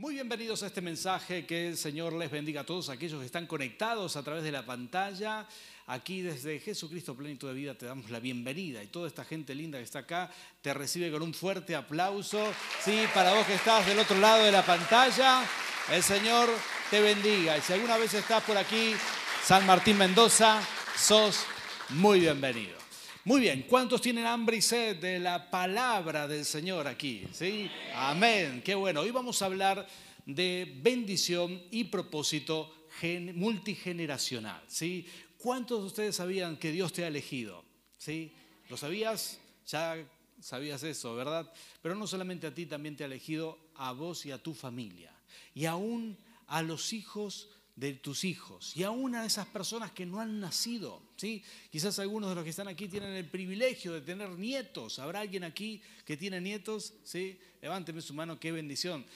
Muy bienvenidos a este mensaje, que el Señor les bendiga a todos aquellos que están conectados a través de la pantalla. Aquí desde Jesucristo Plenitud de Vida te damos la bienvenida y toda esta gente linda que está acá te recibe con un fuerte aplauso. Sí, para vos que estás del otro lado de la pantalla, el Señor te bendiga. Y si alguna vez estás por aquí, San Martín Mendoza, sos muy bienvenido. Muy bien, ¿cuántos tienen hambre y sed de la palabra del Señor aquí? ¿Sí? Amén, qué bueno. Hoy vamos a hablar de bendición y propósito multigeneracional. ¿sí? ¿Cuántos de ustedes sabían que Dios te ha elegido? ¿Sí? ¿Lo sabías? Ya sabías eso, ¿verdad? Pero no solamente a ti, también te ha elegido a vos y a tu familia. Y aún a los hijos de tus hijos y aún a esas personas que no han nacido. ¿sí? Quizás algunos de los que están aquí tienen el privilegio de tener nietos. ¿Habrá alguien aquí que tiene nietos? ¿Sí? Levánteme su mano, qué bendición.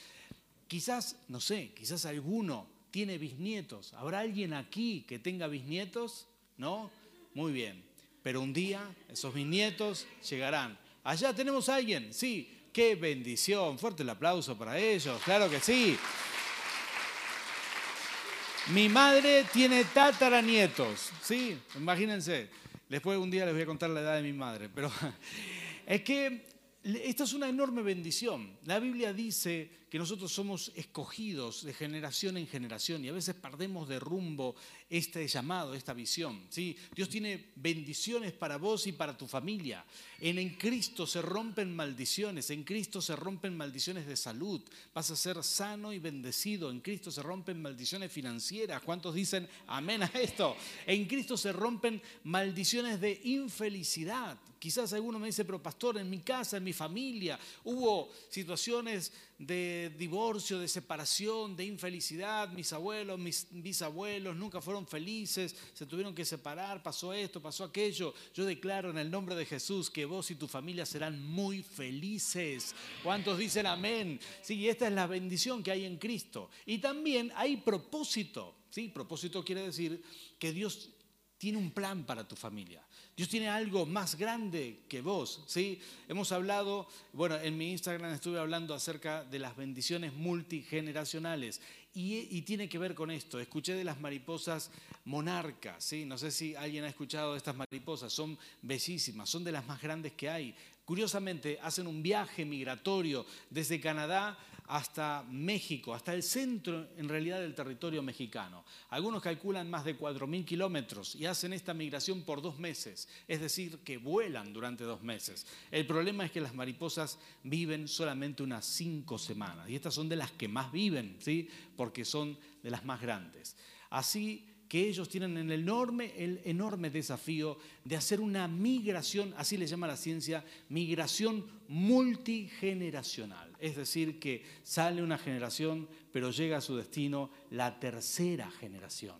Quizás, no sé, quizás alguno tiene bisnietos. ¿Habrá alguien aquí que tenga bisnietos? ¿No? Muy bien. Pero un día esos bisnietos llegarán. Allá tenemos a alguien, sí. Qué bendición. Fuerte el aplauso para ellos. Claro que sí. Mi madre tiene tataranietos, ¿sí? Imagínense. Después un día les voy a contar la edad de mi madre, pero es que esta es una enorme bendición. La Biblia dice que nosotros somos escogidos de generación en generación y a veces perdemos de rumbo este llamado, esta visión. ¿sí? Dios tiene bendiciones para vos y para tu familia. En, en Cristo se rompen maldiciones, en Cristo se rompen maldiciones de salud. Vas a ser sano y bendecido. En Cristo se rompen maldiciones financieras. ¿Cuántos dicen amén a esto? En Cristo se rompen maldiciones de infelicidad. Quizás alguno me dice, pero pastor, en mi casa, en mi familia, hubo situaciones de divorcio, de separación, de infelicidad. Mis abuelos, mis bisabuelos nunca fueron felices, se tuvieron que separar, pasó esto, pasó aquello. Yo declaro en el nombre de Jesús que vos y tu familia serán muy felices. ¿Cuántos dicen amén? Sí, esta es la bendición que hay en Cristo. Y también hay propósito. ¿sí? Propósito quiere decir que Dios tiene un plan para tu familia. Dios tiene algo más grande que vos, ¿sí? Hemos hablado, bueno, en mi Instagram estuve hablando acerca de las bendiciones multigeneracionales y, tiene que ver con esto. Escuché de las mariposas monarcas, ¿sí? No sé si alguien ha escuchado de estas mariposas, son bellísimas, son de las más grandes que hay. Curiosamente, hacen un viaje migratorio desde Canadá hasta México, hasta el centro en realidad del territorio mexicano. Algunos calculan más de 4.000 kilómetros y hacen esta migración por dos meses, es decir, que vuelan durante dos meses. El problema es que las mariposas viven solamente unas cinco semanas y estas son de las que más viven, ¿sí? porque son de las más grandes. Así que ellos tienen el enorme, el enorme desafío de hacer una migración, así le llama la ciencia, migración multigeneracional. Es decir, que sale una generación, pero llega a su destino la tercera generación.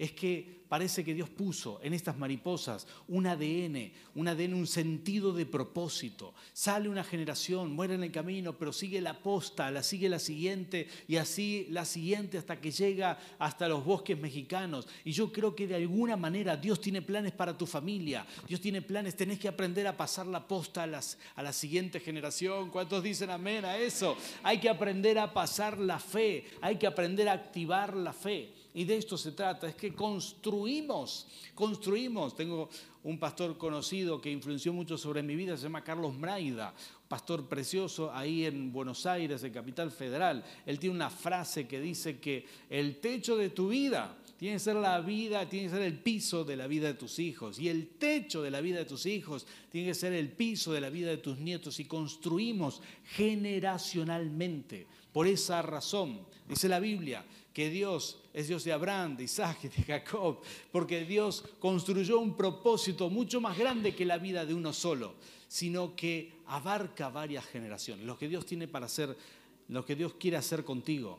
Es que parece que Dios puso en estas mariposas un ADN, un ADN, un sentido de propósito. Sale una generación, muere en el camino, pero sigue la posta, la sigue la siguiente y así la siguiente hasta que llega hasta los bosques mexicanos. Y yo creo que de alguna manera Dios tiene planes para tu familia, Dios tiene planes, tenés que aprender a pasar la posta a, a la siguiente generación. ¿Cuántos dicen amén a eso? Hay que aprender a pasar la fe, hay que aprender a activar la fe. Y de esto se trata, es que construimos, construimos. Tengo un pastor conocido que influenció mucho sobre mi vida, se llama Carlos Mraida, pastor precioso ahí en Buenos Aires, en Capital Federal. Él tiene una frase que dice que el techo de tu vida tiene que ser la vida, tiene que ser el piso de la vida de tus hijos. Y el techo de la vida de tus hijos tiene que ser el piso de la vida de tus nietos. Y construimos generacionalmente. Por esa razón, dice la Biblia, que Dios es Dios de Abraham, de Isaac y de Jacob, porque Dios construyó un propósito mucho más grande que la vida de uno solo, sino que abarca varias generaciones. Lo que Dios tiene para hacer, lo que Dios quiere hacer contigo,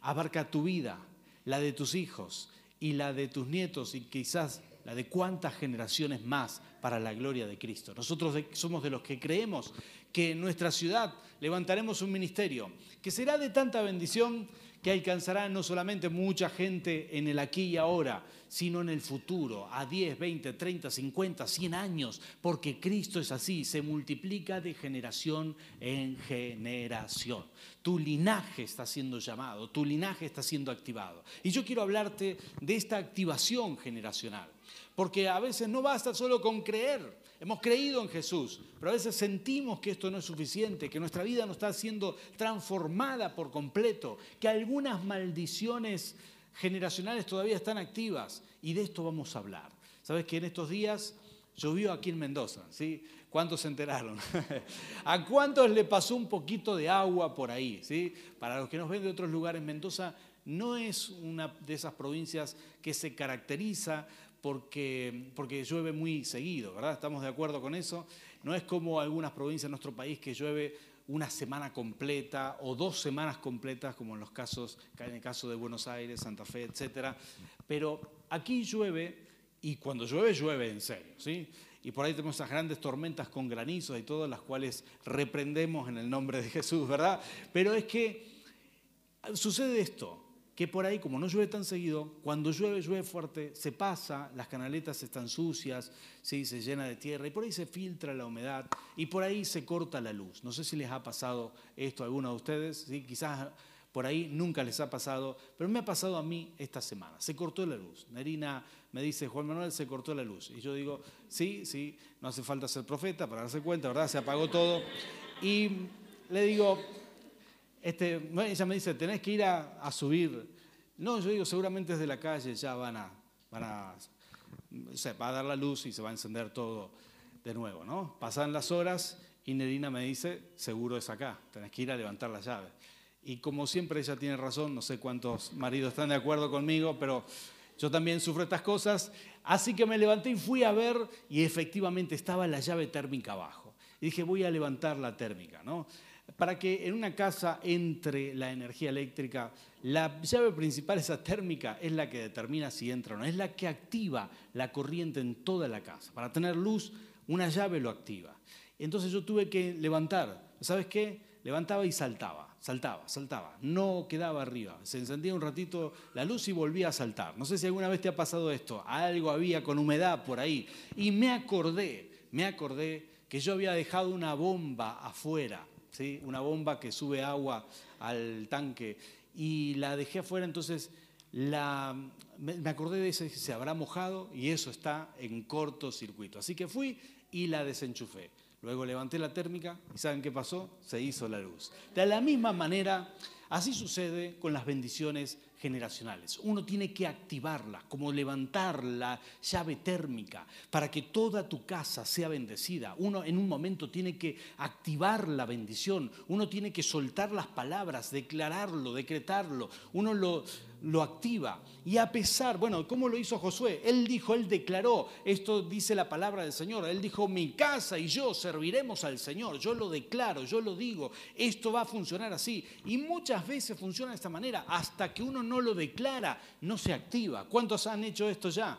abarca tu vida, la de tus hijos y la de tus nietos y quizás la de cuántas generaciones más para la gloria de Cristo. Nosotros somos de los que creemos que en nuestra ciudad levantaremos un ministerio que será de tanta bendición que alcanzará no solamente mucha gente en el aquí y ahora, sino en el futuro, a 10, 20, 30, 50, 100 años, porque Cristo es así, se multiplica de generación en generación. Tu linaje está siendo llamado, tu linaje está siendo activado. Y yo quiero hablarte de esta activación generacional, porque a veces no basta solo con creer. Hemos creído en Jesús, pero a veces sentimos que esto no es suficiente, que nuestra vida no está siendo transformada por completo, que algunas maldiciones generacionales todavía están activas y de esto vamos a hablar. Sabes que en estos días llovió aquí en Mendoza, ¿sí? ¿Cuántos se enteraron? ¿A cuántos le pasó un poquito de agua por ahí? ¿sí? Para los que nos ven de otros lugares, Mendoza no es una de esas provincias que se caracteriza porque, porque llueve muy seguido, ¿verdad? ¿Estamos de acuerdo con eso? No es como algunas provincias de nuestro país que llueve una semana completa o dos semanas completas, como en los casos, en el caso de Buenos Aires, Santa Fe, etc. Pero aquí llueve y cuando llueve, llueve en serio, ¿sí? Y por ahí tenemos esas grandes tormentas con granizos y todas las cuales reprendemos en el nombre de Jesús, ¿verdad? Pero es que sucede esto, que por ahí, como no llueve tan seguido, cuando llueve, llueve fuerte, se pasa, las canaletas están sucias, se llena de tierra y por ahí se filtra la humedad y por ahí se corta la luz. No sé si les ha pasado esto a alguno de ustedes, ¿sí? quizás por ahí nunca les ha pasado, pero me ha pasado a mí esta semana. Se cortó la luz. Nerina me dice, Juan Manuel, se cortó la luz. Y yo digo, sí, sí, no hace falta ser profeta para darse cuenta, ¿verdad? Se apagó todo. Y le digo, este, ella me dice, tenés que ir a, subir. No, yo digo, seguramente desde la calle ya van a, a, se va a dar la luz y se va a encender todo de nuevo, ¿no? Pasan las horas y Nerina me dice, seguro es acá, tenés que ir a levantar la llave. Y como siempre ella tiene razón, no sé cuántos maridos están de acuerdo conmigo, pero yo también sufro estas cosas. Así que me levanté y fui a ver y efectivamente estaba la llave térmica abajo. Y dije, voy a levantar la térmica, ¿no? Para que en una casa entre la energía eléctrica, la llave principal, esa térmica, es la que determina si entra o no, es la que activa la corriente en toda la casa. Para tener luz, una llave lo activa. Entonces yo tuve que levantar, ¿sabes qué? Levantaba y saltaba, saltaba, saltaba, no quedaba arriba. Se encendía un ratito la luz y volvía a saltar. No sé si alguna vez te ha pasado esto, algo había con humedad por ahí. Y me acordé, me acordé que yo había dejado una bomba afuera una bomba que sube agua al tanque, y la dejé afuera, entonces la, me acordé de ese, se habrá mojado y eso está en cortocircuito. Así que fui y la desenchufé. Luego levanté la térmica y ¿saben qué pasó? Se hizo la luz. De la misma manera, así sucede con las bendiciones generacionales. Uno tiene que activarla, como levantar la llave térmica para que toda tu casa sea bendecida. Uno en un momento tiene que activar la bendición, uno tiene que soltar las palabras, declararlo, decretarlo, uno lo, lo activa. Y a pesar, bueno, ¿cómo lo hizo Josué? Él dijo, él declaró, esto dice la palabra del Señor, él dijo, mi casa y yo serviremos al Señor, yo lo declaro, yo lo digo, esto va a funcionar así. Y muchas veces funciona de esta manera, hasta que uno no lo declara, no se activa. ¿Cuántos han hecho esto ya?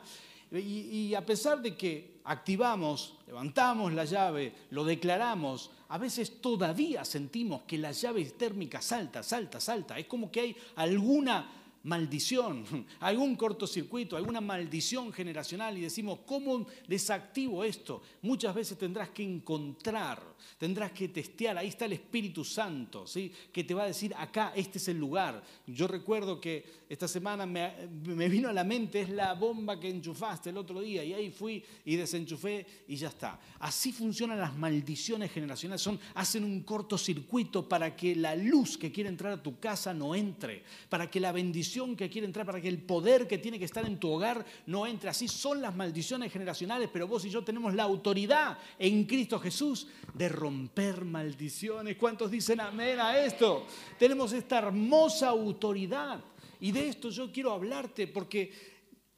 Y, a pesar de que activamos, levantamos la llave, lo declaramos, a veces todavía sentimos que la llave térmica salta, salta, salta. Es como que hay alguna maldición, algún cortocircuito, alguna maldición generacional y decimos, ¿cómo desactivo esto? Muchas veces tendrás que encontrar, tendrás que testear, ahí está el Espíritu Santo, ¿sí? que te va a decir, acá, este es el lugar. Yo recuerdo que esta semana me, me vino a la mente, es la bomba que enchufaste el otro día y ahí fui y desenchufé y ya está. Así funcionan las maldiciones generacionales, son, hacen un cortocircuito para que la luz que quiere entrar a tu casa no entre, para que la bendición que quiere entrar, para que el poder que tiene que estar en tu hogar no entre. Así son las maldiciones generacionales, pero vos y yo tenemos la autoridad en Cristo Jesús de romper maldiciones. ¿Cuántos dicen amén a esto? Tenemos esta hermosa autoridad. Y de esto yo quiero hablarte porque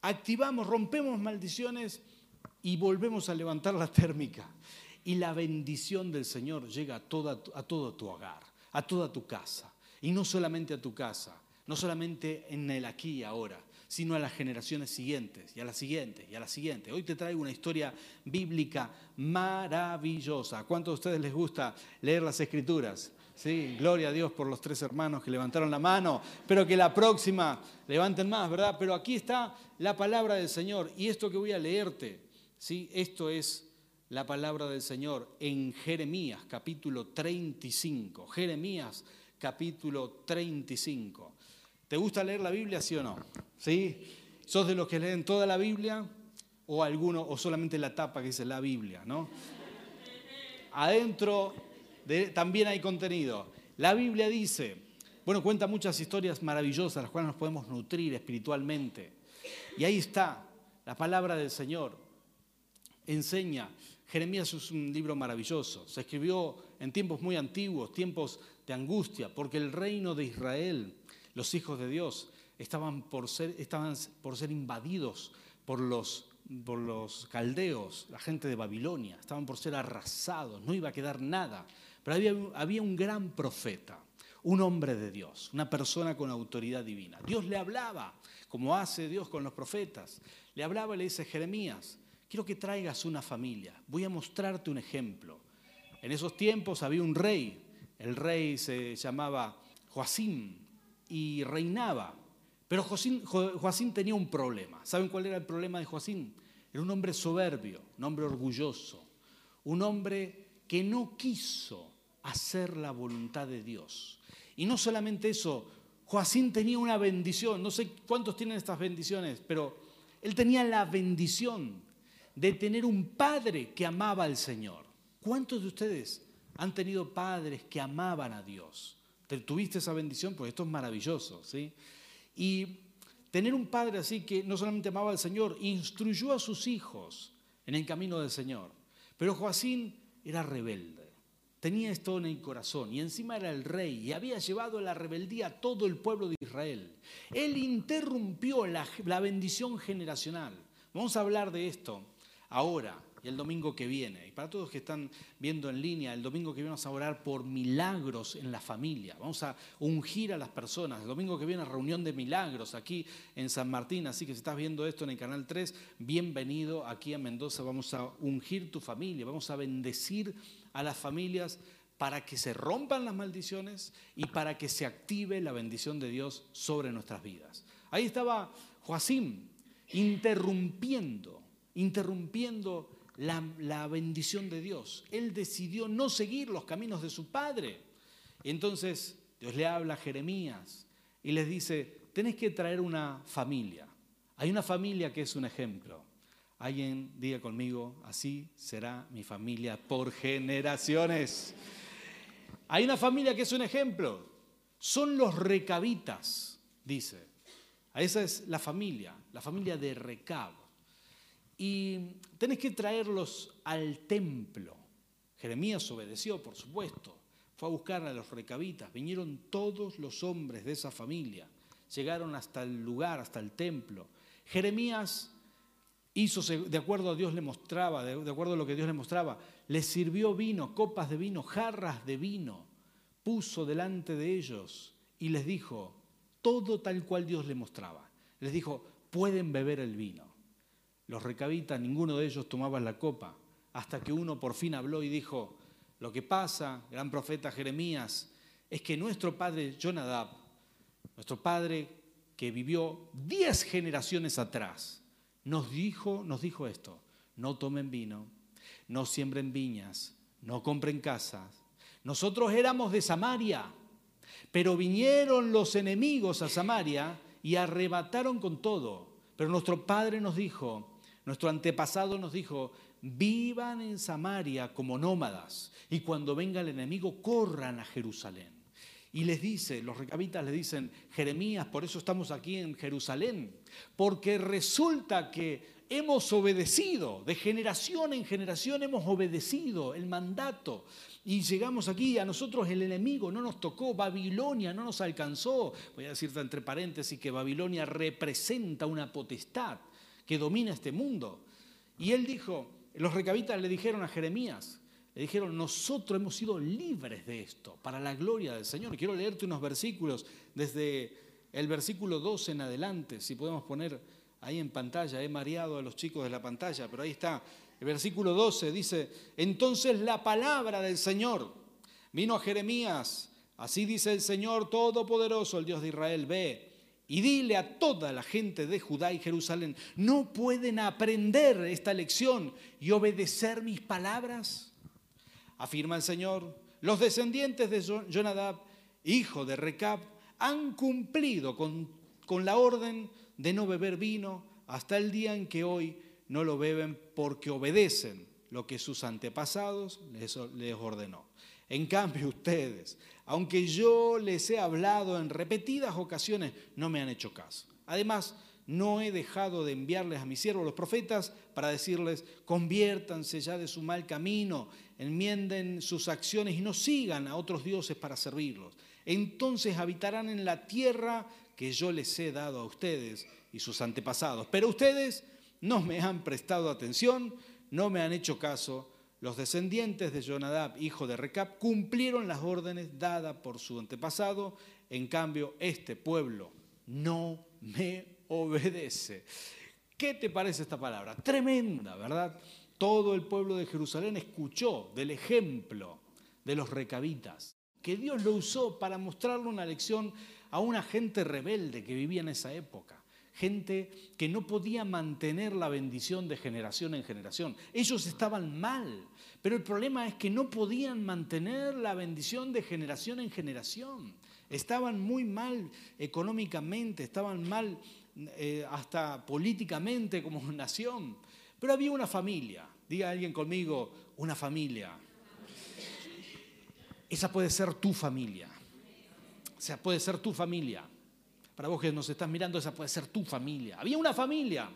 activamos, rompemos maldiciones y volvemos a levantar la térmica. Y la bendición del Señor llega a, toda, a todo tu hogar, a toda tu casa. Y no solamente a tu casa, no solamente en el aquí y ahora, sino a las generaciones siguientes y a las siguientes y a las siguientes. Hoy te traigo una historia bíblica maravillosa. ¿A cuántos de ustedes les gusta leer las escrituras? Sí, gloria a Dios por los tres hermanos que levantaron la mano. Espero que la próxima levanten más, ¿verdad? Pero aquí está la palabra del Señor. Y esto que voy a leerte, ¿sí? Esto es la palabra del Señor en Jeremías capítulo 35. Jeremías capítulo 35. ¿Te gusta leer la Biblia, sí o no? ¿Sí? ¿Sos de los que leen toda la Biblia? O alguno, o solamente la tapa que dice la Biblia, ¿no? Adentro también hay contenido. La Biblia dice, bueno, cuenta muchas historias maravillosas, las cuales nos podemos nutrir espiritualmente. Y ahí está la palabra del Señor. Enseña Jeremías es un libro maravilloso. Se escribió en tiempos muy antiguos, tiempos de angustia, porque el reino de Israel, los hijos de Dios, estaban por ser, invadidos por los, caldeos, la gente de Babilonia, estaban por ser arrasados, no iba a quedar nada. Pero había, había un gran profeta, un hombre de Dios, una persona con autoridad divina. Dios le hablaba, como hace Dios con los profetas. Le hablaba y le dice, Jeremías, quiero que traigas una familia, voy a mostrarte un ejemplo. En esos tiempos había un rey, el rey se llamaba Joacín y reinaba, pero Joacín, tenía un problema. ¿Saben cuál era el problema de Joacín? Era un hombre soberbio, un hombre orgulloso, un hombre que no quiso hacer la voluntad de Dios. Y no solamente eso, Joacín tenía una bendición, no sé cuántos tienen estas bendiciones, pero él tenía la bendición de tener un padre que amaba al Señor. ¿Cuántos de ustedes han tenido padres que amaban a Dios? ¿Tuviste esa bendición? Pues esto es maravilloso, ¿sí? Y tener un padre así que no solamente amaba al Señor, instruyó a sus hijos en el camino del Señor. Pero Joacín era rebelde, tenía esto en el corazón y encima era el rey y había llevado la rebeldía a todo el pueblo de Israel. Él interrumpió la, la bendición generacional. Vamos a hablar de esto ahora y el domingo que viene. Y para todos que están viendo en línea, el domingo que viene vamos a orar por milagros en la familia. Vamos a ungir a las personas. El domingo que viene reunión de milagros aquí en San Martín. Así que si estás viendo esto en el canal 3, bienvenido aquí a Mendoza. Vamos a ungir tu familia. Vamos a bendecir a las familias para que se rompan las maldiciones y para que se active la bendición de Dios sobre nuestras vidas. Ahí estaba Joacim interrumpiendo interrumpiendo la, bendición de Dios. Él decidió no seguir los caminos de su padre. Entonces Dios le habla a Jeremías y les dice, tenés que traer una familia. Hay una familia que es un ejemplo. Alguien diga conmigo, así será mi familia por generaciones. Hay una familia que es un ejemplo. Son los recabitas, dice. Esa es la familia, la familia de Recab y tenés que traerlos al templo. Jeremías obedeció, por supuesto. Fue a buscar a los recabitas. Vinieron todos los hombres de esa familia. Llegaron hasta el lugar, hasta el templo. Jeremías hizo, de acuerdo a Dios le mostraba, de acuerdo a lo que Dios le mostraba, les sirvió vino, copas de vino, jarras de vino, puso delante de ellos y les dijo todo tal cual Dios le mostraba. Les dijo, pueden beber el vino. Los recabitas, ninguno de ellos tomaba la copa, hasta que uno por fin habló y dijo, lo que pasa, gran profeta Jeremías, es que nuestro padre Jonadab, nuestro padre que vivió diez generaciones atrás, nos dijo, nos dijo esto, no tomen vino, no siembren viñas, no compren casas. Nosotros éramos de Samaria, pero vinieron los enemigos a Samaria y arrebataron con todo. Pero nuestro padre nos dijo, nuestro antepasado nos dijo, vivan en Samaria como nómadas y cuando venga el enemigo corran a Jerusalén. Y les dice, los recabitas le dicen, Jeremías, por eso estamos aquí en Jerusalén, porque resulta que hemos obedecido, de generación en generación hemos obedecido el mandato. Y llegamos aquí, a nosotros el enemigo no nos tocó, Babilonia no nos alcanzó. Voy a decirte entre paréntesis que Babilonia representa una potestad que domina este mundo. Y él dijo, los recabitas le dijeron a Jeremías, le dijeron, nosotros hemos sido libres de esto, para la gloria del Señor. Quiero leerte unos versículos desde el versículo 12 en adelante, si podemos poner ahí en pantalla, he mareado a los chicos de la pantalla, pero ahí está. El versículo 12 dice, entonces la palabra del Señor vino a Jeremías Así dice el Señor Todopoderoso, el Dios de Israel, ve y dile a toda la gente de Judá y Jerusalén, ¿no pueden aprender esta lección y obedecer mis palabras? Afirma el Señor, los descendientes de Jonadab, hijo de Recab, han cumplido con, la orden de no beber vino hasta el día en que hoy no lo beben porque obedecen lo que sus antepasados les ordenó. En cambio, ustedes, aunque yo les he hablado en repetidas ocasiones, no me han hecho caso. Además, no he dejado de enviarles a mis siervos los profetas para decirles, conviértanse ya de su mal camino, enmienden sus acciones y no sigan a otros dioses para servirlos. Entonces habitarán en la tierra que yo les he dado a ustedes y sus antepasados. Pero ustedes no me han prestado atención, no me han hecho caso los descendientes de Jonadab, hijo de Recab, cumplieron las órdenes dadas por su antepasado, en cambio este pueblo no me obedece. ¿Qué te parece esta palabra? Tremenda, ¿verdad? Todo el pueblo de Jerusalén escuchó del ejemplo de los recabitas, que Dios lo usó para mostrarle una lección a una gente rebelde que vivía en esa época gente que no podía mantener la bendición de generación en generación. Ellos estaban mal, pero el problema es que no podían mantener la bendición de generación en generación. Estaban muy mal económicamente, estaban mal eh, hasta políticamente como nación. Pero había una familia, diga alguien conmigo, una familia. Esa puede ser tu familia. O sea, puede ser tu familia. Para vos que nos estás mirando, esa puede ser tu familia. Había una familia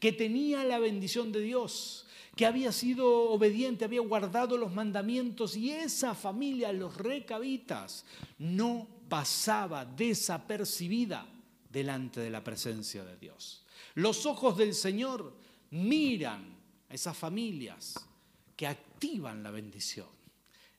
que tenía la bendición de Dios, que había sido obediente, había guardado los mandamientos y esa familia, los recabitas, no pasaba desapercibida delante de la presencia de Dios. Los ojos del Señor miran a esas familias que activan la bendición.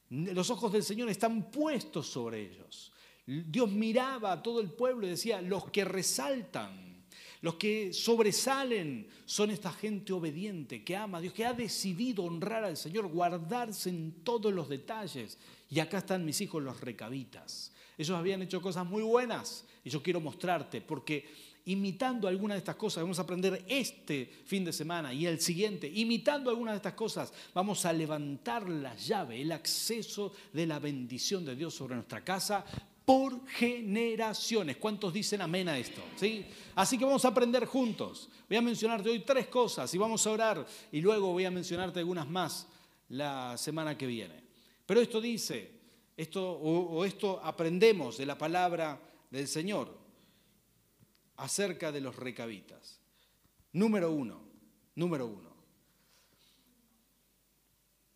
Los ojos del Señor están puestos sobre ellos. Dios miraba a todo el pueblo y decía, los que resaltan, los que sobresalen son esta gente obediente, que ama a Dios, que ha decidido honrar al Señor, guardarse en todos los detalles. Y acá están mis hijos los recabitas. Ellos habían hecho cosas muy buenas y yo quiero mostrarte, porque imitando algunas de estas cosas, vamos a aprender este fin de semana y el siguiente, imitando algunas de estas cosas, vamos a levantar la llave, el acceso de la bendición de Dios sobre nuestra casa, por generaciones. ¿Cuántos dicen amén a esto? ¿Sí? Así que vamos a aprender juntos. Voy a mencionarte hoy tres cosas y vamos a orar y luego voy a mencionarte algunas más la semana que viene. Pero esto dice, esto o, esto aprendemos de la palabra del Señor acerca de los recabitas. Número uno, número uno.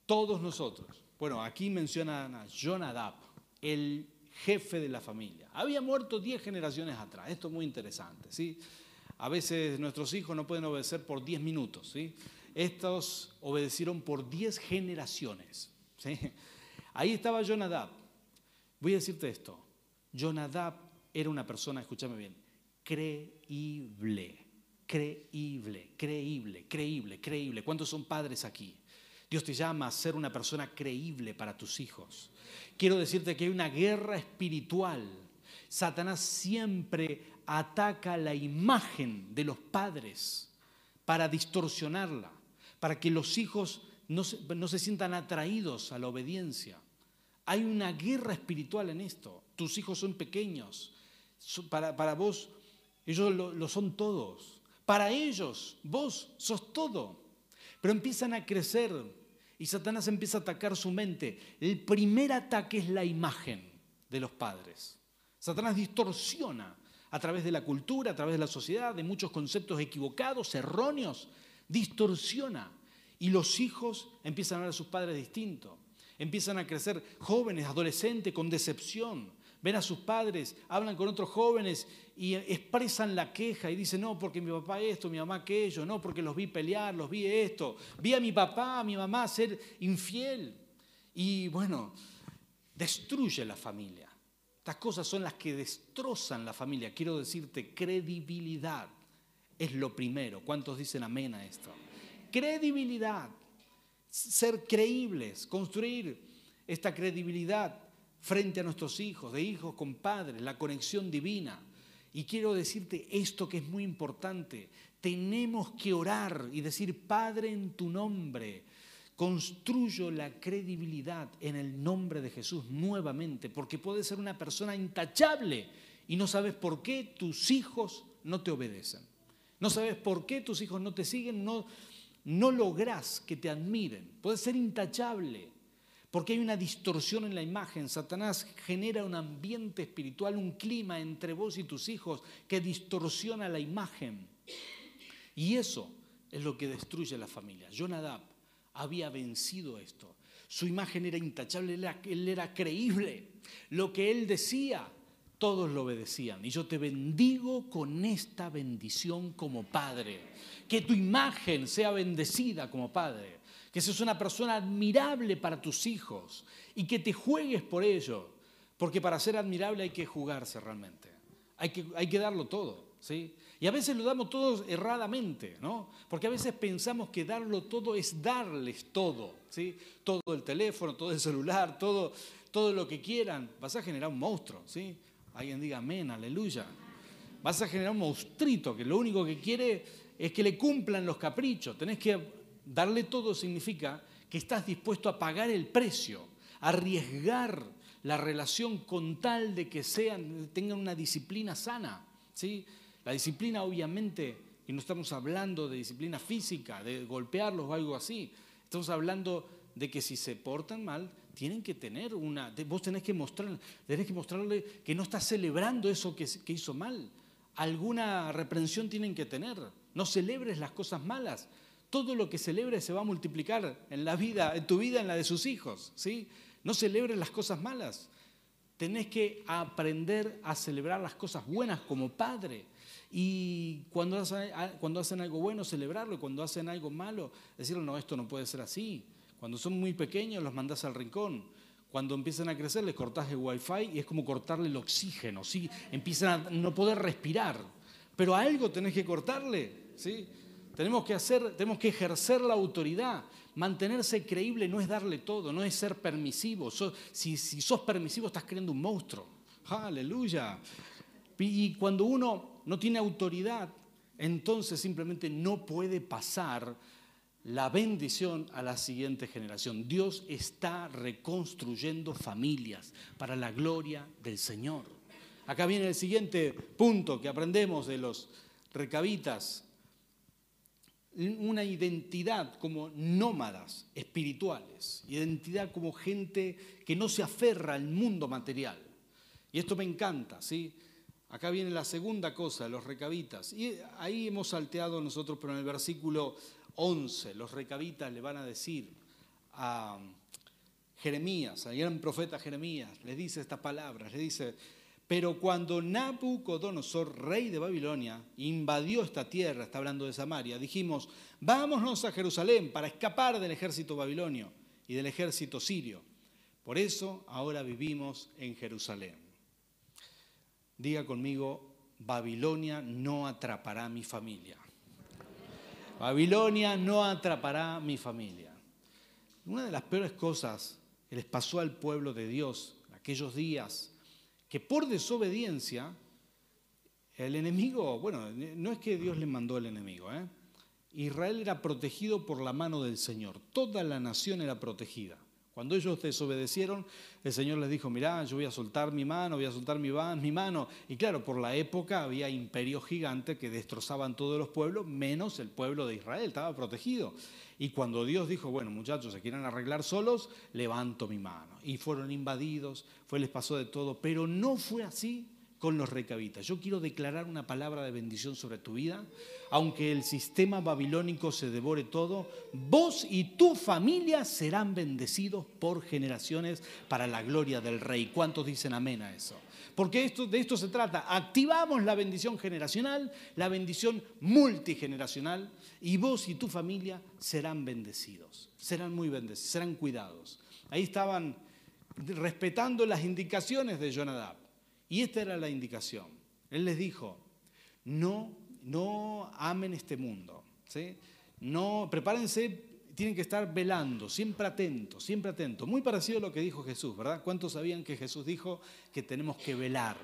Todos nosotros, bueno, aquí mencionan a Jonadab, el jefe de la familia. Había muerto 10 generaciones atrás. Esto es muy interesante. ¿sí? A veces nuestros hijos no pueden obedecer por 10 minutos. ¿sí? Estos obedecieron por 10 generaciones. ¿sí? Ahí estaba Jonadab. Voy a decirte esto. Jonadab era una persona, escúchame bien, creíble. Creíble, creíble, creíble, creíble. ¿Cuántos son padres aquí? Dios te llama a ser una persona creíble para tus hijos. Quiero decirte que hay una guerra espiritual. Satanás siempre ataca la imagen de los padres para distorsionarla, para que los hijos no se, sientan atraídos a la obediencia. Hay una guerra espiritual en esto. Tus hijos son pequeños. Para, vos, ellos lo son todos. Para ellos, vos sos todo. Pero empiezan a crecer y Satanás empieza a atacar su mente. El primer ataque es la imagen de los padres. Satanás distorsiona a través de la cultura, a través de la sociedad, de muchos conceptos equivocados, erróneos, distorsiona. Y los hijos empiezan a ver a sus padres distintos. Empiezan a crecer jóvenes, adolescentes, con decepción, ven a sus padres, hablan con otros jóvenes y expresan la queja y dicen, no, porque mi papá esto, mi mamá aquello, no, porque los vi pelear, los vi esto, vi a mi papá, a mi mamá ser infiel. Y bueno, destruye la familia. Estas cosas son las que destrozan la familia. Quiero decirte, credibilidad es lo primero. ¿Cuántos dicen amén a esto? Credibilidad, ser creíbles, construir esta credibilidad frente a nuestros hijos, de hijos con padres, la conexión divina. Y quiero decirte esto que es muy importante. Tenemos que orar y decir, Padre, en tu nombre, construyo la credibilidad en el nombre de Jesús nuevamente, porque puedes ser una persona intachable y no sabes por qué tus hijos no te obedecen. No sabes por qué tus hijos no te siguen, no, no lográs que te admiren. Puedes ser intachable, porque hay una distorsión en la imagen. Satanás genera un ambiente espiritual, un clima entre vos y tus hijos que distorsiona la imagen. Y eso es lo que destruye la familia. Jonadab había vencido esto. Su imagen era intachable, él era, creíble. Lo que él decía, todos lo obedecían. Y yo te bendigo con esta bendición como padre. Que tu imagen sea bendecida como padre. Que seas una persona admirable para tus hijos y que te juegues por ello. Porque para ser admirable hay que jugarse realmente. Hay que, hay que darlo todo. ¿sí? Y a veces lo damos todos erradamente, ¿no? Porque a veces pensamos que darlo todo es darles todo, ¿sí? Todo el teléfono, todo el celular, todo, todo lo que quieran. Vas a generar un monstruo, ¿sí? Alguien diga amén, aleluya. Vas a generar un monstruito que lo único que quiere es que le cumplan los caprichos. Tenés que darle todo significa que estás dispuesto a pagar el precio, a arriesgar la relación con tal de que sean, tengan una disciplina sana, ¿sí? La disciplina obviamente, y no estamos hablando de disciplina física, de golpearlos o algo así, estamos hablando de que si se portan mal, tienen que tener una, vos tenés que, mostrar, tenés que mostrarle que no estás celebrando eso que, que hizo mal. Alguna reprensión tienen que tener. No celebres las cosas malas. Todo lo que celebres se va a multiplicar en la vida, en tu vida, en la de sus hijos. ¿sí? No celebres las cosas malas. Tenés que aprender a celebrar las cosas buenas como padre. Y cuando hacen, algo bueno, celebrarlo. Cuando hacen algo malo, decirle, no, esto no puede ser así. Cuando son muy pequeños, los mandás al rincón. Cuando empiezan a crecer, les cortás el wifi y es como cortarle el oxígeno. ¿sí? Empiezan a no poder respirar. Pero a algo tenés que cortarle. ¿sí? Tenemos que, hacer, tenemos que ejercer la autoridad. Mantenerse creíble no es darle todo, no es ser permisivo. si, sos permisivo, estás creando un monstruo. Aleluya. Y cuando uno no tiene autoridad, entonces simplemente no puede pasar la bendición a la siguiente generación. Dios está reconstruyendo familias para la gloria del Señor. Acá viene el siguiente punto que aprendemos de los recabitas. Una identidad como nómadas espirituales, identidad como gente que no se aferra al mundo material. Y esto me encanta, ¿sí? Acá viene la segunda cosa, los recabitas. Y ahí hemos salteado nosotros, pero en el versículo 11, los recabitas le van a decir a Jeremías, al gran profeta Jeremías, le dice estas palabras, le dice, pero cuando Nabucodonosor, rey de Babilonia, invadió esta tierra, está hablando de Samaria, dijimos, vámonos a Jerusalén para escapar del ejército babilonio y del ejército sirio. Por eso ahora vivimos en Jerusalén. Diga conmigo, Babilonia no atrapará mi familia. Babilonia no atrapará mi familia. Una de las peores cosas que les pasó al pueblo de Dios en aquellos días, que por desobediencia, el enemigo, bueno, no es que Dios le mandó el enemigo, ¿eh? Israel era protegido por la mano del Señor, toda la nación era protegida. Cuando ellos desobedecieron, el Señor les dijo, mirá, yo voy a soltar mi mano, voy a soltar mi, mi mano. Y claro, por la época había imperios gigantes que destrozaban todos los pueblos, menos el pueblo de Israel, estaba protegido. Y cuando Dios dijo, bueno, muchachos, se quieren arreglar solos, levanto mi mano. Y fueron invadidos, fue, les pasó de todo, pero no fue así con los recabitas. Yo quiero declarar una palabra de bendición sobre tu vida. Aunque el sistema babilónico se devore todo, vos y tu familia serán bendecidos por generaciones para la gloria del Rey. ¿Cuántos dicen amén a eso? Porque de esto se trata. Activamos la bendición generacional, la bendición multigeneracional, y vos y tu familia serán bendecidos. Serán muy bendecidos, serán cuidados. Ahí estaban respetando las indicaciones de Jonadab. Y esta era la indicación. Él les dijo, no, no amen este mundo. No, prepárense, tienen que estar velando, siempre atentos, siempre atentos. Muy parecido a lo que dijo Jesús, ¿verdad? ¿Cuántos sabían que Jesús dijo que tenemos que velar?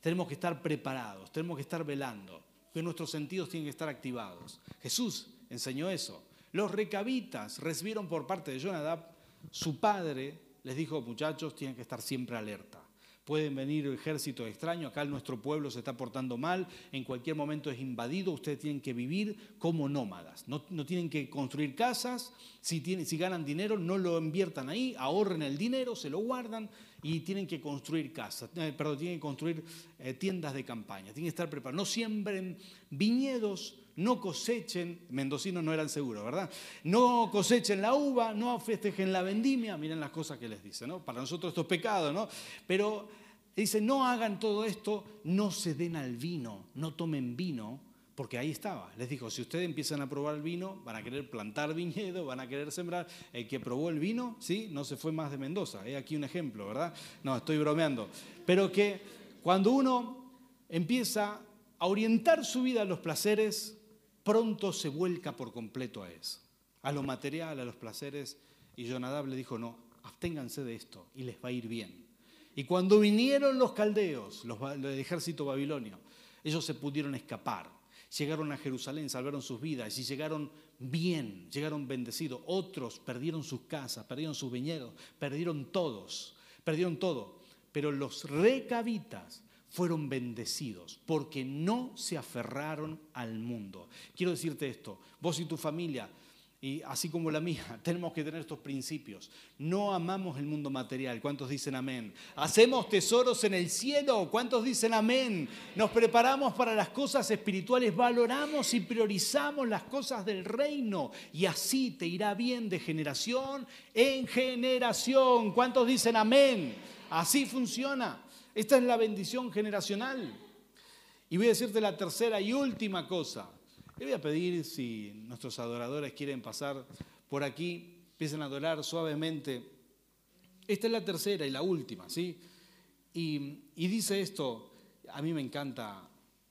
Tenemos que estar preparados, tenemos que estar velando, que nuestros sentidos tienen que estar activados. Jesús enseñó eso. Los recabitas recibieron por parte de Jonadab, su padre les dijo, muchachos, tienen que estar siempre alerta. Pueden venir ejércitos extraños, acá nuestro pueblo se está portando mal, en cualquier momento es invadido, ustedes tienen que vivir como nómadas, no, tienen que construir casas, si, tienen, si ganan dinero no lo inviertan ahí, ahorren el dinero, se lo guardan y tienen que construir casas, eh, perdón, tienen que construir eh, tiendas de campaña, tienen que estar preparados, no siembren viñedos, no cosechen, mendocinos no eran seguros, ¿verdad? No cosechen la uva, no festejen la vendimia, miren las cosas que les dice, ¿no? Para nosotros esto es pecado, ¿no? Pero dice, no hagan todo esto, no se den al vino, no tomen vino, porque ahí estaba. Les dijo, si ustedes empiezan a probar el vino, van a querer plantar viñedo, van a querer sembrar. El que probó el vino, ¿sí? No se fue más de Mendoza. He aquí un ejemplo, ¿verdad? No, estoy bromeando. Pero que cuando uno empieza a orientar su vida a los placeres, pronto se vuelca por completo a eso, a lo material, a los placeres. Y Jonadab le dijo, no, absténganse de esto y les va a ir bien. Y cuando vinieron los caldeos, los, del ejército babilonio, ellos se pudieron escapar. Llegaron a Jerusalén, salvaron sus vidas y llegaron bien, llegaron bendecidos. Otros perdieron sus casas, perdieron sus viñedos, perdieron todos, perdieron todo. Pero los recabitas fueron bendecidos porque no se aferraron al mundo. Quiero decirte esto, vos y tu familia, y así como la mía, tenemos que tener estos principios. No amamos el mundo material. ¿Cuántos dicen amén? Hacemos tesoros en el cielo. ¿Cuántos dicen amén? Nos preparamos para las cosas espirituales, valoramos y priorizamos las cosas del reino. Y así te irá bien de generación en generación. ¿Cuántos dicen amén? Así funciona. Esta es la bendición generacional. Y voy a decirte la tercera y última cosa. Le voy a pedir si nuestros adoradores quieren pasar por aquí, empiecen a adorar suavemente. Esta es la tercera y la última, ¿sí? Y, y dice esto, a mí me encanta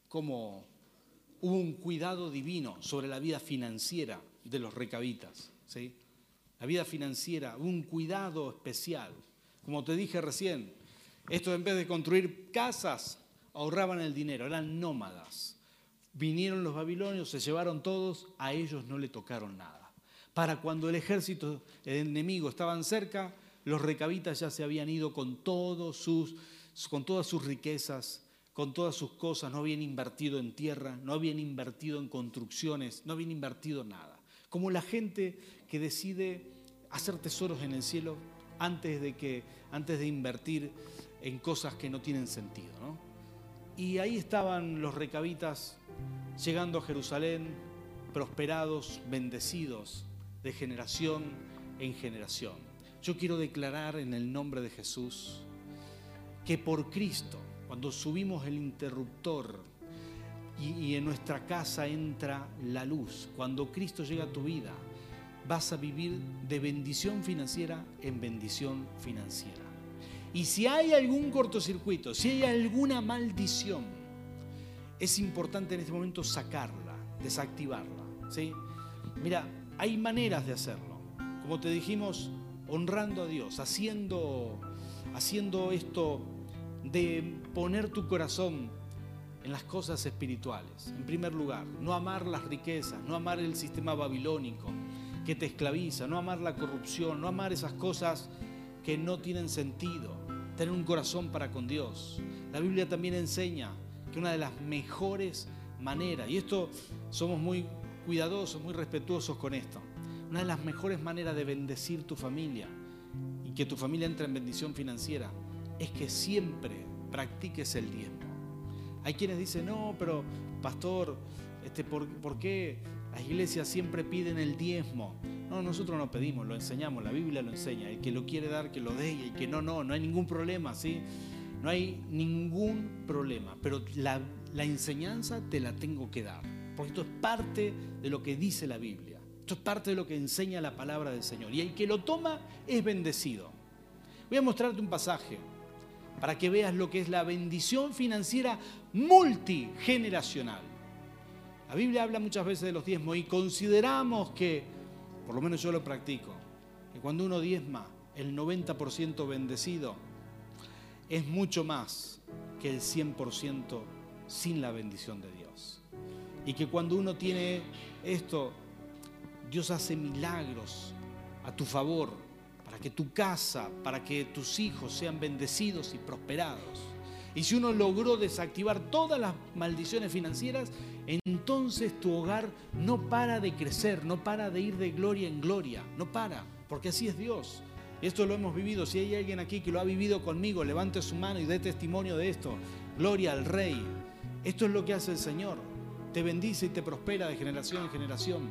cómo hubo un cuidado divino sobre la vida financiera de los recabitas, ¿sí? La vida financiera, un cuidado especial. Como te dije recién, estos en vez de construir casas, ahorraban el dinero, eran nómadas. Vinieron los babilonios, se llevaron todos, a ellos no le tocaron nada. Para cuando el ejército enemigo estaban cerca, los recabitas ya se habían ido con, con todas sus riquezas, con todas sus cosas, no habían invertido en tierra, no habían invertido en construcciones, no habían invertido nada. Como la gente que decide hacer tesoros en el cielo antes de, que, antes de invertir en cosas que no tienen sentido. Y ahí estaban los recabitas llegando a Jerusalén, prosperados, bendecidos, de generación en generación. Yo quiero declarar en el nombre de Jesús que por Cristo, cuando subimos el interruptor y, y en nuestra casa entra la luz, cuando Cristo llega a tu vida, vas a vivir de bendición financiera en bendición financiera. Y si hay algún cortocircuito, si hay alguna maldición, es importante en este momento sacarla, desactivarla. ¿sí? Mira, hay maneras de hacerlo. Como te dijimos, honrando a Dios, haciendo, haciendo esto de poner tu corazón en las cosas espirituales. En primer lugar, no amar las riquezas, no amar el sistema babilónico que te esclaviza, no amar la corrupción, no amar esas cosas que no tienen sentido, tener un corazón para con Dios. La Biblia también enseña que una de las mejores maneras, y esto somos muy cuidadosos, muy respetuosos con esto, una de las mejores maneras de bendecir tu familia y que tu familia entre en bendición financiera es que siempre practiques el diezmo. Hay quienes dicen, no, pero pastor, este, ¿por, ¿por qué las iglesias siempre piden el diezmo. No, nosotros no pedimos, lo enseñamos, la Biblia lo enseña. El que lo quiere dar, que lo dé, y el que no, no, no hay ningún problema, ¿sí? No hay ningún problema, pero la, la enseñanza te la tengo que dar, porque esto es parte de lo que dice la Biblia. Esto es parte de lo que enseña la palabra del Señor. Y el que lo toma es bendecido. Voy a mostrarte un pasaje para que veas lo que es la bendición financiera multigeneracional. La Biblia habla muchas veces de los diezmos y consideramos que por lo menos yo lo practico, que cuando uno diezma el 90% bendecido, es mucho más que el 100% sin la bendición de Dios. Y que cuando uno tiene esto, Dios hace milagros a tu favor, para que tu casa, para que tus hijos sean bendecidos y prosperados. Y si uno logró desactivar todas las maldiciones financieras, entonces tu hogar no para de crecer, no para de ir de gloria en gloria, no para, porque así es Dios. Esto lo hemos vivido. Si hay alguien aquí que lo ha vivido conmigo, levante su mano y dé testimonio de esto. Gloria al Rey. Esto es lo que hace el Señor. Te bendice y te prospera de generación en generación.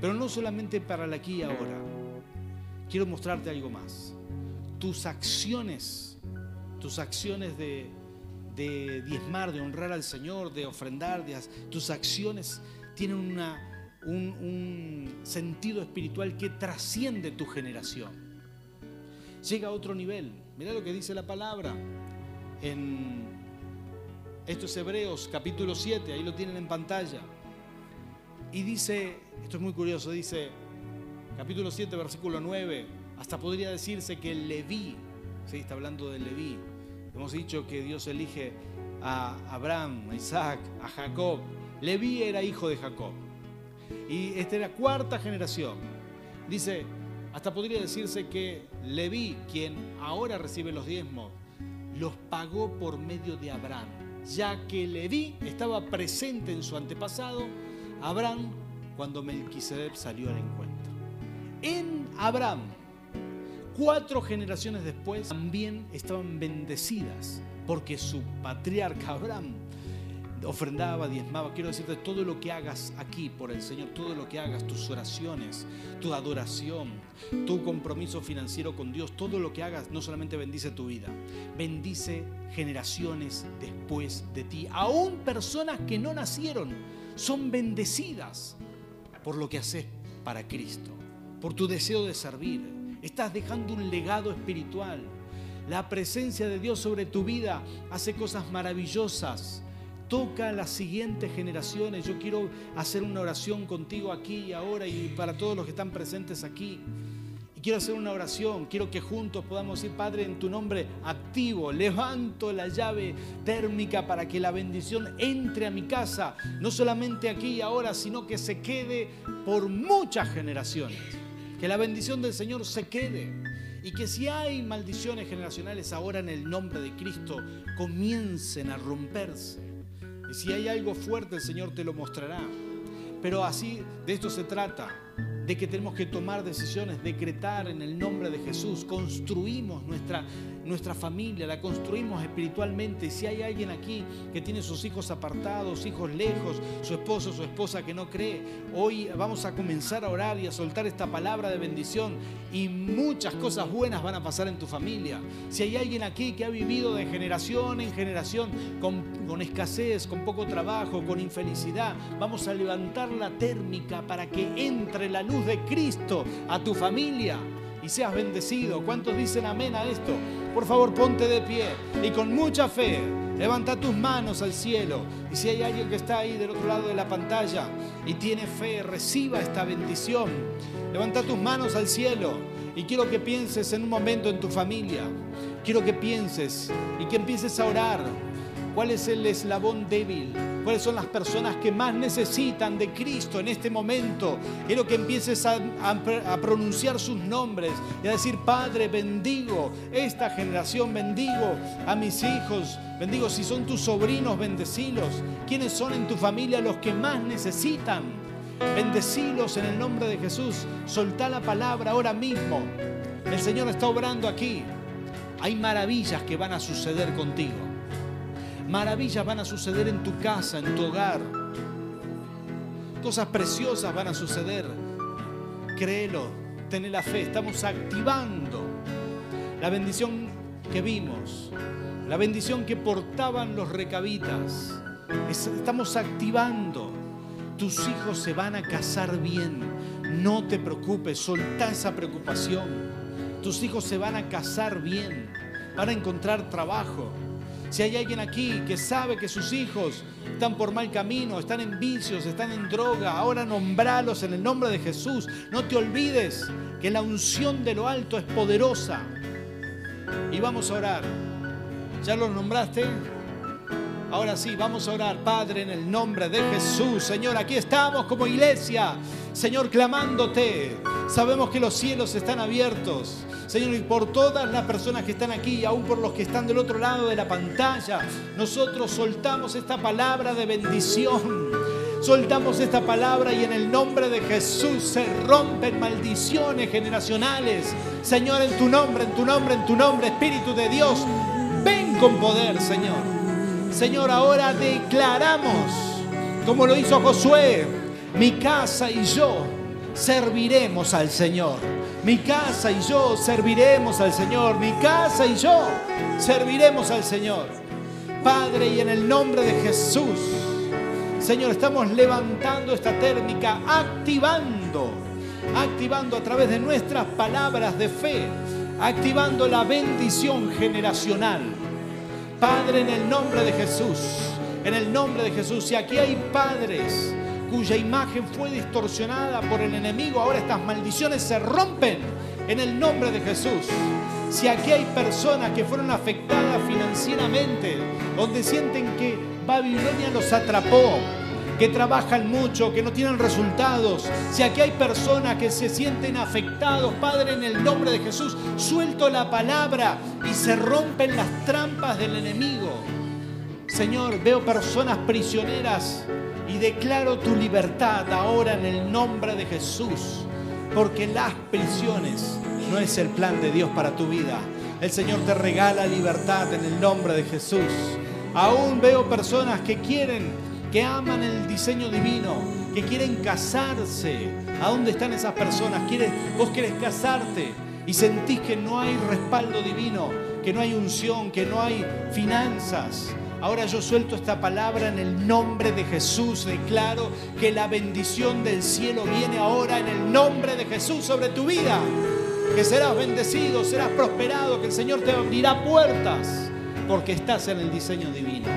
Pero no solamente para el aquí y ahora. Quiero mostrarte algo más. Tus acciones, tus acciones de, de diezmar, de honrar al Señor, de ofrendar, tus acciones tienen una, un, sentido espiritual que trasciende tu generación llega a otro nivel. Mira lo que dice la palabra en estos Hebreos capítulo 7, ahí lo tienen en pantalla. Y dice, esto es muy curioso, dice capítulo 7, versículo 9, hasta podría decirse que Leví, ¿sí? está hablando de Leví, hemos dicho que Dios elige a Abraham, a Isaac, a Jacob. Leví era hijo de Jacob. Y esta era cuarta generación. Dice, hasta podría decirse que Leví, quien ahora recibe los diezmos, los pagó por medio de Abraham, ya que Leví estaba presente en su antepasado, Abraham, cuando Melquisedec salió al encuentro. En Abraham, cuatro generaciones después, también estaban bendecidas, porque su patriarca Abraham ofrendaba, diezmaba. Quiero decirte, todo lo que hagas aquí por el Señor, todo lo que hagas, tus oraciones, tu adoración, tu compromiso financiero con Dios, todo lo que hagas no solamente bendice tu vida, bendice generaciones después de ti. Aún personas que no nacieron son bendecidas por lo que haces para Cristo, por tu deseo de servir. Estás dejando un legado espiritual. La presencia de Dios sobre tu vida hace cosas maravillosas toca a las siguientes generaciones. Yo quiero hacer una oración contigo aquí y ahora y para todos los que están presentes aquí. Y quiero hacer una oración, quiero que juntos podamos decir, Padre, en tu nombre activo, levanto la llave térmica para que la bendición entre a mi casa, no solamente aquí y ahora, sino que se quede por muchas generaciones. Que la bendición del Señor se quede. Y que si hay maldiciones generacionales ahora en el nombre de Cristo, comiencen a romperse y si hay algo fuerte, el Señor te lo mostrará. Pero así, de esto se trata de que tenemos que tomar decisiones, decretar en el nombre de Jesús, construimos nuestra, nuestra familia, la construimos espiritualmente. Si hay alguien aquí que tiene sus hijos apartados, hijos lejos, su esposo, su esposa que no cree, hoy vamos a comenzar a orar y a soltar esta palabra de bendición y muchas cosas buenas van a pasar en tu familia. Si hay alguien aquí que ha vivido de generación en generación con, con escasez, con poco trabajo, con infelicidad, vamos a levantar la térmica para que entre la luz de Cristo a tu familia y seas bendecido. ¿Cuántos dicen amén a esto? Por favor, ponte de pie y con mucha fe levanta tus manos al cielo. Y si hay alguien que está ahí del otro lado de la pantalla y tiene fe, reciba esta bendición. Levanta tus manos al cielo y quiero que pienses en un momento en tu familia. Quiero que pienses y que empieces a orar ¿Cuál es el eslabón débil? ¿Cuáles son las personas que más necesitan de Cristo en este momento? Quiero que empieces a, pronunciar sus nombres y a decir, Padre, bendigo esta generación, bendigo a mis hijos, bendigo si son tus sobrinos, bendecilos. ¿Quiénes son en tu familia los que más necesitan? Bendecilos en el nombre de Jesús. Soltá la palabra ahora mismo. El Señor está obrando aquí. Hay maravillas que van a suceder contigo. Maravillas van a suceder en tu casa, en tu hogar. Cosas preciosas van a suceder. Créelo, ten la fe. Estamos activando la bendición que vimos, la bendición que portaban los recabitas. Estamos activando. Tus hijos se van a casar bien. No te preocupes, solta esa preocupación. Tus hijos se van a casar bien, van a encontrar trabajo Si hay alguien aquí que sabe que sus hijos están por mal camino, están en vicios, están en droga, ahora nombralos en el nombre de Jesús. No te olvides que la unción de lo alto es poderosa. Y vamos a orar. ¿Ya los nombraste? Ahora sí, vamos a orar, Padre, en el nombre de Jesús. Señor, aquí estamos como iglesia. Señor, clamándote. Sabemos que los cielos están abiertos. Señor, y por todas las personas que están aquí, y aún por los que están del otro lado de la pantalla, nosotros soltamos esta palabra de bendición. Soltamos esta palabra y en el nombre de Jesús se rompen maldiciones generacionales. Señor, en tu nombre, en tu nombre, en tu nombre, Espíritu de Dios, ven con poder, Señor. Señor, ahora declaramos, como lo hizo Josué, mi casa y yo serviremos al Señor. Mi casa y yo serviremos al Señor. Mi casa y yo serviremos al Señor. Padre, y en el nombre de Jesús, Señor, estamos levantando esta térmica, activando, activando a través de nuestras palabras de fe, activando la bendición generacional Padre, en el nombre de Jesús, en el nombre de Jesús, si aquí hay padres cuya imagen fue distorsionada por el enemigo, ahora estas maldiciones se rompen en el nombre de Jesús. Si aquí hay personas que fueron afectadas financieramente, donde sienten que Babilonia los atrapó, que trabajan mucho, que no tienen resultados, si aquí hay personas que se sienten afectados, Padre, en el nombre de Jesús, suelto la palabra y se rompen las trampas del enemigo. Señor, veo personas prisioneras y declaro tu libertad ahora en el nombre de Jesús, porque las prisiones no es el plan de Dios para tu vida. El Señor te regala libertad en el nombre de Jesús. Aún veo personas que quieren que aman el diseño divino, que quieren casarse. ¿A dónde están esas personas? vos querés casarte y sentís que no hay respaldo divino, que no hay unción, que no hay finanzas. Ahora yo suelto esta palabra en el nombre de Jesús. Declaro que la bendición del cielo viene ahora en el nombre de Jesús sobre tu vida. Que serás bendecido, serás prosperado, que el Señor te abrirá puertas porque estás en el diseño divino.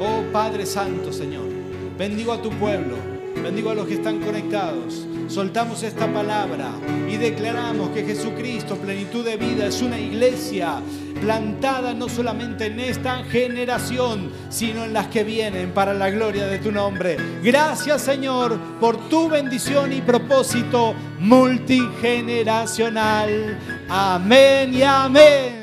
Oh Padre Santo, Señor, bendigo a tu pueblo, bendigo a los que están conectados. Soltamos esta palabra y declaramos que Jesucristo, plenitud de vida, es una iglesia plantada no solamente en esta generación, sino en las que vienen para la gloria de tu nombre. Gracias Señor por tu bendición y propósito multigeneracional. Amén y amén.